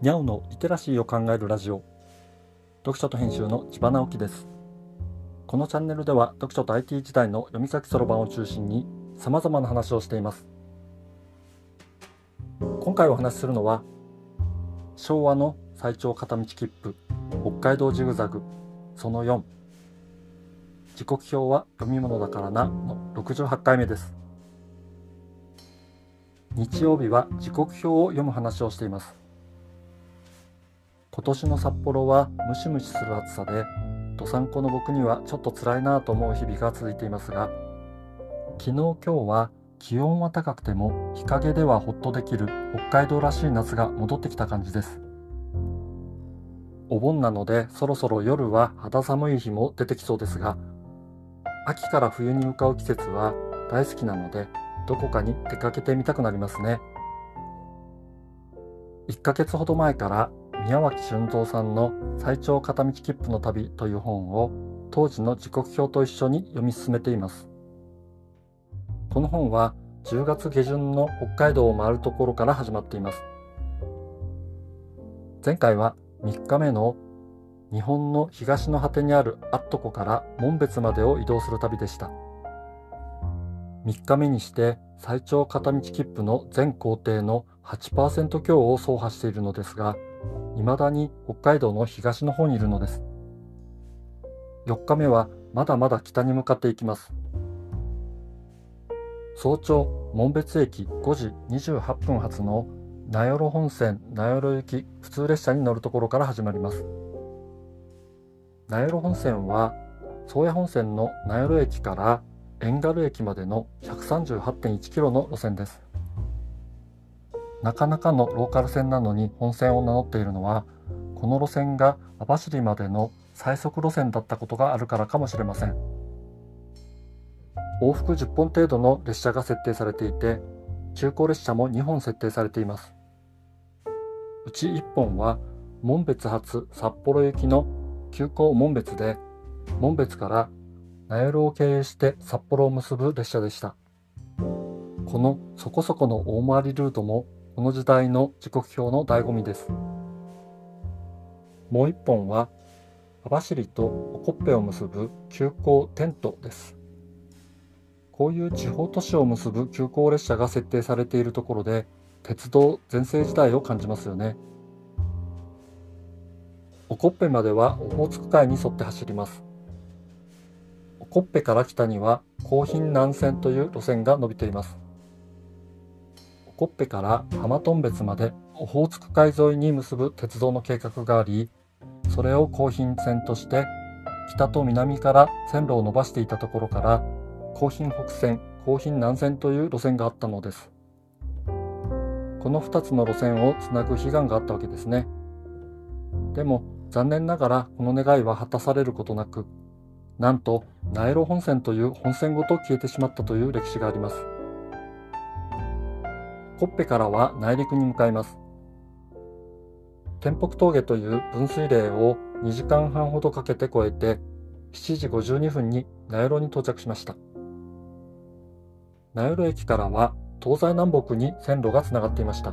にゃおのリテラシーを考えるラジオ。読書と編集の千葉直樹です。このチャンネルでは読書と IT 時代の読み書きそろばんを中心に様々な話をしています。今回お話しするのは昭和の最長片道切符北海道ジグザグその4時刻表は読み物だからなの68回目です。日曜日は時刻表を読む話をしています。今年の札幌はムシムシする暑さでどさんこの僕にはちょっと辛いなと思う日々が続いていますが昨日今日は気温は高くても日陰ではホッとできる北海道らしい夏が戻ってきた感じです。お盆なのでそろそろ夜は肌寒い日も出てきそうですが秋から冬に向かう季節は大好きなのでどこかに出かけてみたくなりますね。1ヶ月ほど前から宮脇俊三さんの最長片道切符の旅という本を当時の時刻表と一緒に読み進めていますこの本は10月下旬の北海道を回るところから始まっています前回は3日目の日本の東の果てにあるアットコから門別までを移動する旅でした。3日目にして最長片道切符の全行程の8%強を走破しているのですが、未だに北海道の東の方にいるのです。4日目はまだまだ北に向かっていきます。早朝、門別駅5時28分発の名寄本線名寄行き普通列車に乗るところから始まります。名寄本線は宗谷本線の名寄駅から遠軽駅までの138.1キロの路線です。なかなかのローカル線なのに本線を名乗っているのは、この路線が網走までの最速路線だったことがあるからかもしれません。往復10本程度の列車が設定されていて、中古列車も2本設定されています。うち1本は、門別発札幌行きの急行門別で、門別から名寄を経営して札幌を結ぶ列車でした。このそこそこの大回りルートもこの時代の時刻表の醍醐味です。もう一本は網走とオコッペを結ぶ急行テントです。こういう地方都市を結ぶ急行列車が設定されているところで鉄道全盛時代を感じますよね。オコッペまではオホーツク海に沿って走ります。コッペから北には高品南線という路線が伸びています。コッペから浜頓別までオホーツク海沿いに結ぶ鉄道の計画があり、それを高品線として北と南から線路を伸ばしていたところから高品北線、高品南線という路線があったのです。この2つの路線をつなぐ悲願があったわけですね。でも残念ながらこの願いは果たされることなくなんと苗路本線という本線ごと消えてしまったという歴史があります。コッペからは内陸に向かいます。天北峠という分水嶺を2時間半ほどかけて越えて7時52分に苗路に到着しました。苗路駅からは東西南北に線路がつながっていました。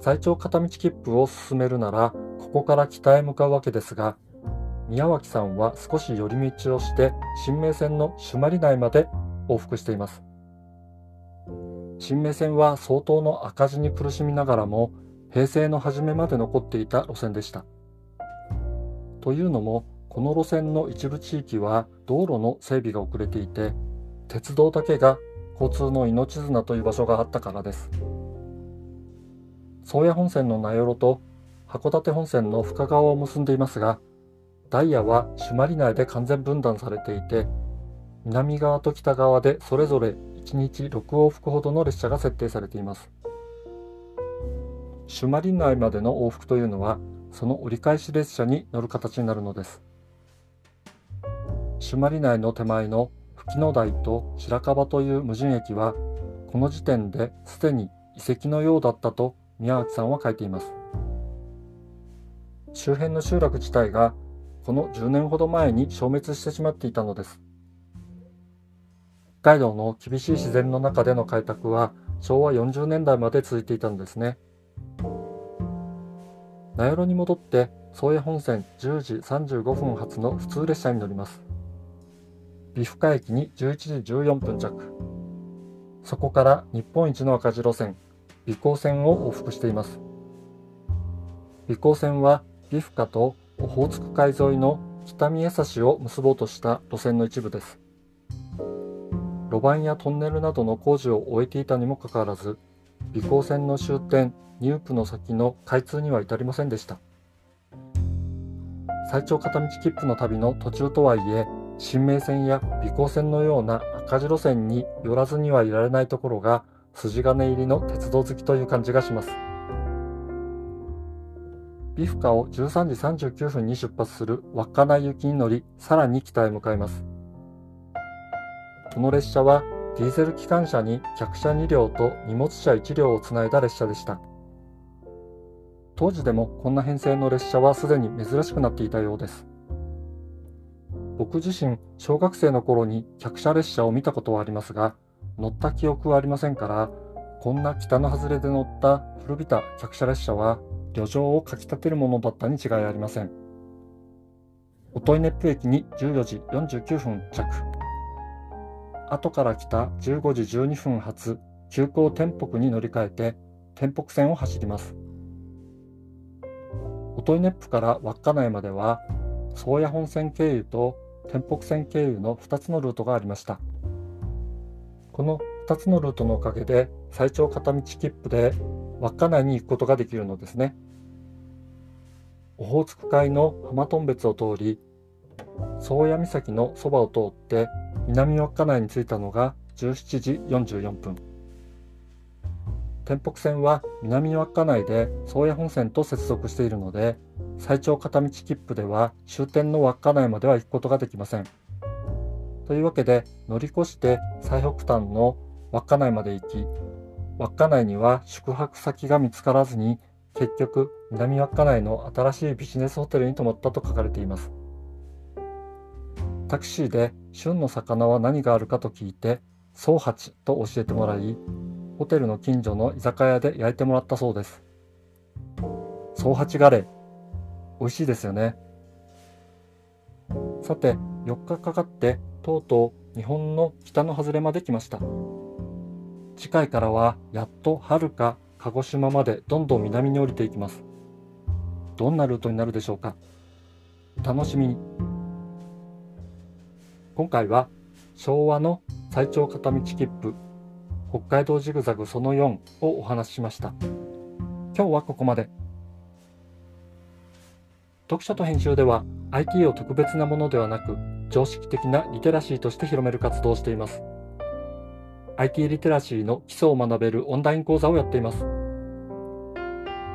最長片道切符を進めるならここから北へ向かうわけですが宮脇さんは少し寄り道をして新名線の朱鞠内まで往復しています。新名線は相当の赤字に苦しみながらも平成の初めまで残っていた路線でした。というのもこの路線の一部地域は道路の整備が遅れていて鉄道だけが交通の命綱という場所があったからです。宗谷本線の名寄と函館本線の深川を結んでいますがダイヤは朱鞠内で完全分断されていて、南側と北側でそれぞれ1日6往復ほどの列車が設定されています。朱鞠内までの往復というのは、その折り返し列車に乗る形になるのです。朱鞠内の手前の吹野台と白樺という無人駅は、この時点ですでに遺跡のようだったと宮脇さんは書いています。周辺の集落自体がこの10年ほど前に消滅してしまっていたのです。北海道の厳しい自然の中での開拓は昭和40年代まで続いていたのですね。名寄に戻って宗谷本線10時35分発の普通列車に乗ります。美深駅に11時14分着。そこから日本一の赤字路線、美高線を往復しています。美高線は美深とオホーツク海沿いの北見江差を結ぼうとした路線の一部です。路盤やトンネルなどの工事を終えていたにもかかわらず、美高線の終点、ニュープの先の開通には至りませんでした。最長片道切符の旅の途中とはいえ、新名線や美高線のような赤字路線に寄らずにはいられないところが筋金入りの鉄道好きという感じがします。美深を13時39分に出発する稚内行きに乗り、さらに北へ向かいます。この列車はディーゼル機関車に客車2両と荷物車1両をつないだ列車でした。当時でもこんな編成の列車はすでに珍しくなっていたようです。僕自身、小学生の頃に客車列車を見たことはありますが、乗った記憶はありませんから、こんな北の外れで乗った古びた客車列車は旅情をかきたてるものだったに違いありません。音ネップ駅に14時49分着。後から来た15時12分発急行天北に乗り換えて天北線を走ります。音ネップから稚内までは宗谷本線経由と天北線経由の2つのルートがありました。この2つのルートのおかげで最長片道切符で稚内に行くことができるのですね。オホーツク海の浜頓別を通り、宗谷岬のそばを通って南稚内に着いたのが17時44分。天北線は南稚内で宗谷本線と接続しているので、最長片道切符では終点の稚内までは行くことができません。というわけで乗り越して最北端の稚内まで行き、稚内には宿泊先が見つからずに結局南稚内の新しいビジネスホテルに泊まったと書かれています。タクシーで旬の魚は何があるかと聞いて、総八と教えてもらい、ホテルの近所の居酒屋で焼いてもらったそうです。総八ガレー。美味しいですよね。さて、4日かかってとうとう日本の北の外れまで来ました。次回からはやっと遥か鹿児島までどんどん南に降りていきます。どんなルートになるでしょうか楽しみに。今回は昭和の最長片道切符北海道ジグザグその4をお話ししました。今日はここまで。読書と編集では IT を特別なものではなく常識的なリテラシーとして広める活動をしています。IT リテラシーの基礎を学べるオンライン講座をやっています。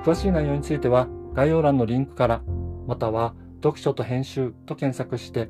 詳しい内容については概要欄のリンクから、または読書と編集と検索して、